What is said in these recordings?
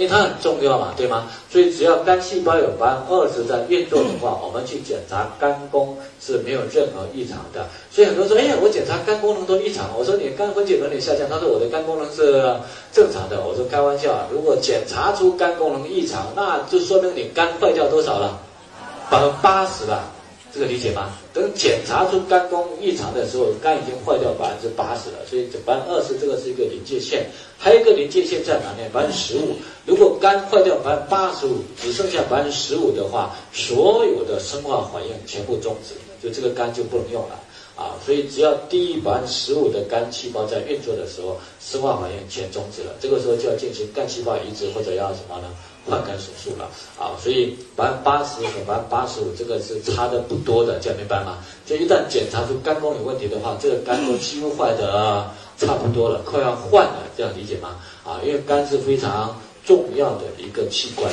因为它很重要嘛，对吗？所以只要肝细胞有百分之二十在运作的话，我们去检查肝功是没有任何异常的。所以很多人说，哎呀，我检查肝功能都异常，我说你肝分解能力下降，他说我的肝功能是正常的。我说开玩笑啊，如果检查出肝功能异常，那就说明你肝坏掉多少了，百分之八十了。这个理解吗？等检查出肝功异常的时候，肝已经坏掉百分之八十了，所以百分之二十这个是一个临界线。还有一个临界线在哪呢？百分之十五。如果肝坏掉百分之八十五，只剩下百分之十五的话，所有的生化反应全部终止，就这个肝就不能用了啊。所以只要低于百分之十五的肝细胞在运作的时候，生化反应全终止了，这个时候就要进行干细胞移植或者要什么呢？换肝手术了啊，所以百分之八十和百分之八十五这个是差的不多的，这样明白吗？就一旦检查出肝功有问题的话，这个肝都几乎坏的差不多了，快要换了，这样理解吗？啊，因为肝是非常重要的一个器官，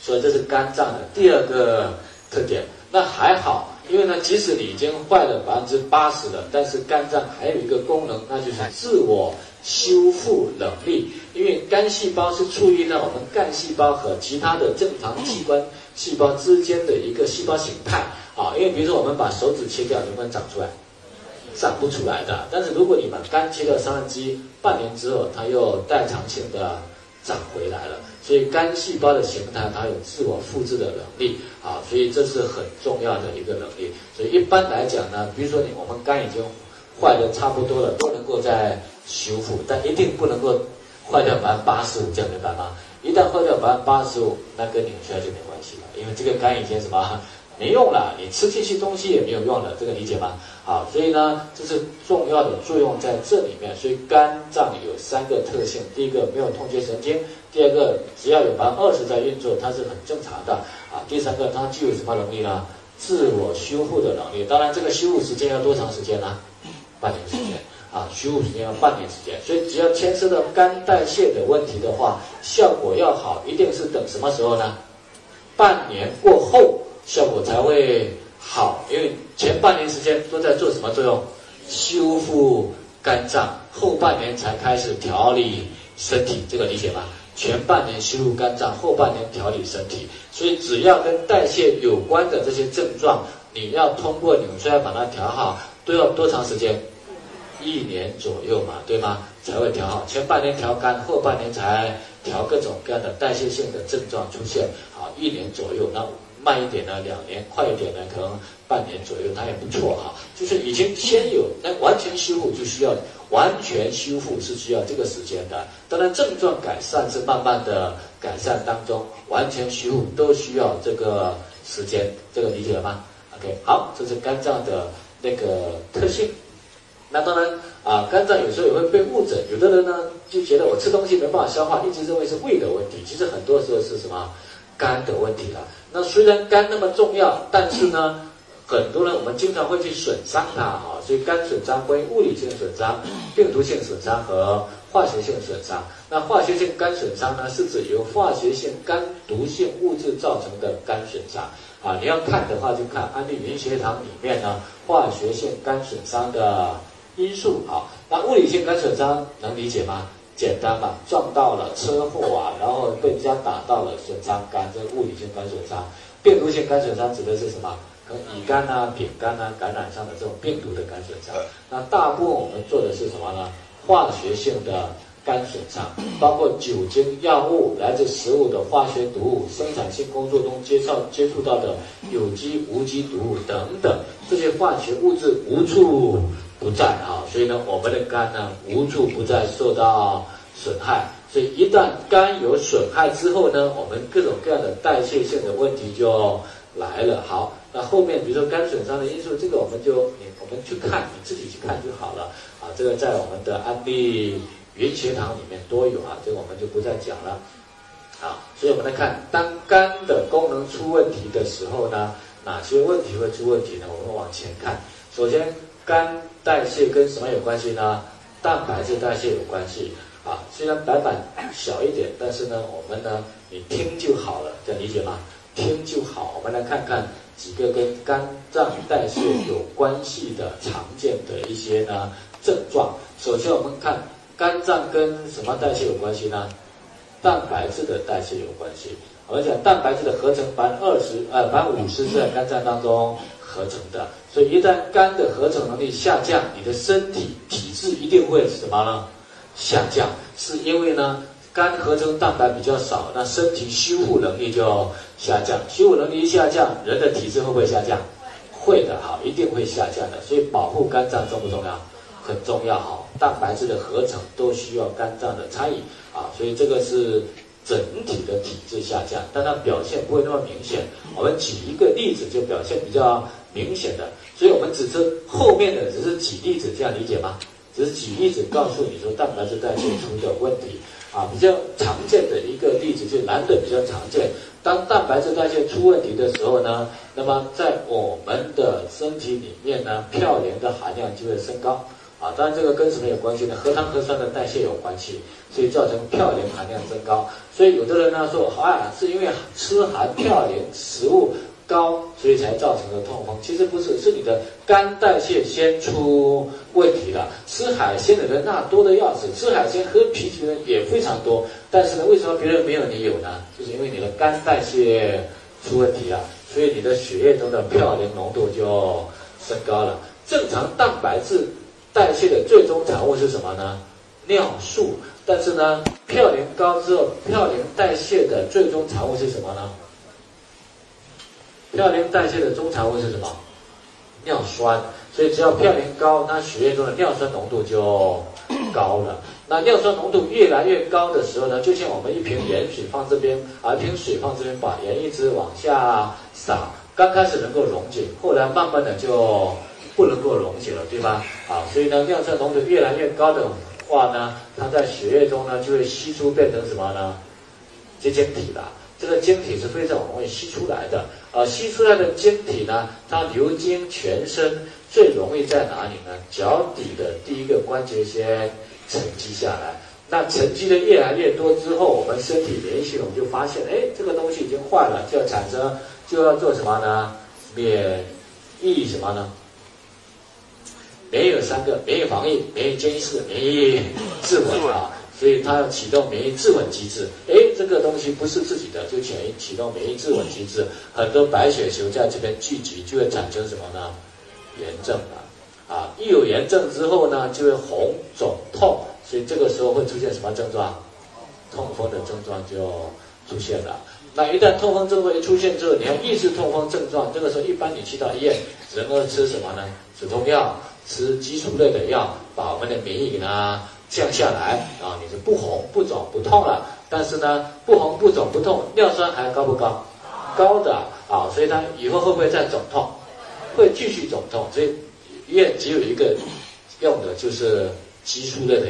所以这是肝脏的第二个特点。那还好，因为呢，即使你已经坏了百分之八十了，但是肝脏还有一个功能，那就是自我。修复能力，因为肝细胞是处于呢我们干细胞和其他的正常器官细胞之间的一个细胞形态啊。因为比如说我们把手指切掉，能不能长出来？长不出来的。但是如果你把肝切掉三分之一，半年之后它又代偿性的长回来了。所以肝细胞的形态它有自我复制的能力啊，所以这是很重要的一个能力。所以一般来讲呢，比如说你我们肝已经坏的差不多了，都能够再。修复，但一定不能够坏掉百分之八十五，这样明白吗？一旦坏掉百分之八十五，那跟你出来就没关系了，因为这个肝已经什么没用了，你吃进去东西也没有用了，这个理解吗？好，所以呢，这是重要的作用在这里面。所以肝脏有三个特性：第一个没有痛觉神经；第二个只要有百分之二十在运作，它是很正常的啊；第三个它具有什么能力呢？自我修复的能力。当然，这个修复时间要多长时间呢？半年时间。啊，修复时间要半年时间，所以只要牵涉到肝代谢的问题的话，效果要好，一定是等什么时候呢？半年过后效果才会好，因为前半年时间都在做什么作用？修复肝脏，后半年才开始调理身体，这个理解吗？前半年修复肝脏，后半年调理身体，所以只要跟代谢有关的这些症状，你要通过纽崔莱把它调好，都要多长时间？一年左右嘛，对吗？才会调好，前半年调肝，后半年才调各种各样的代谢性的症状出现。好，一年左右，那慢一点呢，两年；快一点呢，可能半年左右，那也不错哈。就是已经先有，那完全修复就需要完全修复是需要这个时间的。当然，症状改善是慢慢的改善当中，完全修复都需要这个时间，这个理解了吗？OK，好，这是肝脏的那个特性。那当然啊，肝脏有时候也会被误诊，有的人呢就觉得我吃东西没办法消化，一直认为是胃的问题，其实很多时候是什么肝的问题了。那虽然肝那么重要，但是呢，很多人我们经常会去损伤它啊，所以肝损伤分物理性损伤、病毒性损伤和化学性损伤。那化学性肝损伤呢，是指由化学性肝毒性物质造成的肝损伤啊。你要看的话，就看安利云学堂里面呢，化学性肝损伤的。因素啊，那物理性肝损伤能理解吗？简单嘛，撞到了车祸啊，然后被人家打到了，损伤肝，这是物理性肝损伤。病毒性肝损伤指的是什么？跟乙肝啊、丙肝啊感染上的这种病毒的肝损伤。那大部分我们做的是什么呢？化学性的肝损伤，包括酒精、药物、来自食物的化学毒物、生产性工作中接触接触到的有机、无机毒物等等，这些化学物质无处。不在啊，所以呢，我们的肝呢无处不在受到损害，所以一旦肝有损害之后呢，我们各种各样的代谢性的问题就来了。好，那后面比如说肝损伤的因素，这个我们就我们去看，你自己去看就好了啊。这个在我们的案例云学堂里面都有啊，这个我们就不再讲了。好，所以我们来看，当肝的功能出问题的时候呢，哪些问题会出问题呢？我们往前看，首先。肝代谢跟什么有关系呢？蛋白质代谢有关系啊。虽然白板小一点，但是呢，我们呢，你听就好了，这样理解吗？听就好。我们来看看几个跟肝脏代谢有关系的常见的一些呢症状。首先，我们看肝脏跟什么代谢有关系呢？蛋白质的代谢有关系。我们讲蛋白质的合成，百分之二十，呃，百分之五十是在肝脏当中合成的。所以一旦肝的合成能力下降，你的身体体质一定会什么呢？下降，是因为呢，肝合成蛋白比较少，那身体修复能力就下降。修复能力一下降，人的体质会不会下降？会的，好，一定会下降的。所以保护肝脏重不重要？很重要，好，蛋白质的合成都需要肝脏的参与啊，所以这个是。整体的体质下降，但它表现不会那么明显。我们举一个例子，就表现比较明显的。所以我们只是后面的只是举例子，这样理解吗？只是举例子告诉你说蛋白质代谢出的问题啊，比较常见的一个例子就男的比较常见。当蛋白质代谢出问题的时候呢，那么在我们的身体里面呢，嘌呤的含量就会升高。啊，当然这个跟什么有关系呢？核糖核酸的代谢有关系，所以造成嘌呤含量增高。所以有的人呢说，啊，是因为吃含嘌呤食物高，所以才造成的痛风。其实不是，是你的肝代谢先出问题了。吃海鲜的人那多的要死，吃海鲜喝啤酒的人也非常多。但是呢，为什么别人没有你有呢？就是因为你的肝代谢出问题了，所以你的血液中的嘌呤浓度就升高了。正常蛋白质。代谢的最终产物是什么呢？尿素。但是呢，嘌呤高之后，嘌呤代谢的最终产物是什么呢？嘌呤代谢的终产物是什么？尿酸。所以只要嘌呤高，那血液中的尿酸浓度就高了。那尿酸浓度越来越高的时候呢，就像我们一瓶盐水放这边，啊，一瓶水放这边，把盐一直往下洒，刚开始能够溶解，后来慢慢的就。不能够溶解了，对吧？啊，所以呢，尿酸浓度越来越高的话呢，它在血液中呢就会析出变成什么呢？结晶体了。这个晶体是非常容易析出来的。啊，析出来的晶体呢，它流经全身最容易在哪里呢？脚底的第一个关节先沉积下来。那沉积的越来越多之后，我们身体免疫系统就发现，哎，这个东西已经坏了，就要产生，就要做什么呢？免疫什么呢？免疫有三个：免疫防御、免疫监视、免疫自稳啊。所以它要启动免疫自稳机制。哎，这个东西不是自己的，就启启动免疫自稳机制。很多白血球在这边聚集，就会产生什么呢？炎症啊！啊，一有炎症之后呢，就会红肿痛。所以这个时候会出现什么症状？痛风的症状就出现了。那一旦痛风症状一出现之后，你要抑制痛风症状，这个时候一般你去到医院，只能吃什么呢？止痛药。吃激素类的药，把我们的免疫给它降下来啊，你是不红不肿不痛了。但是呢，不红不肿不痛，尿酸还高不高？高的啊，所以它以后会不会再肿痛？会继续肿痛。所以医院只有一个用的就是激素类的。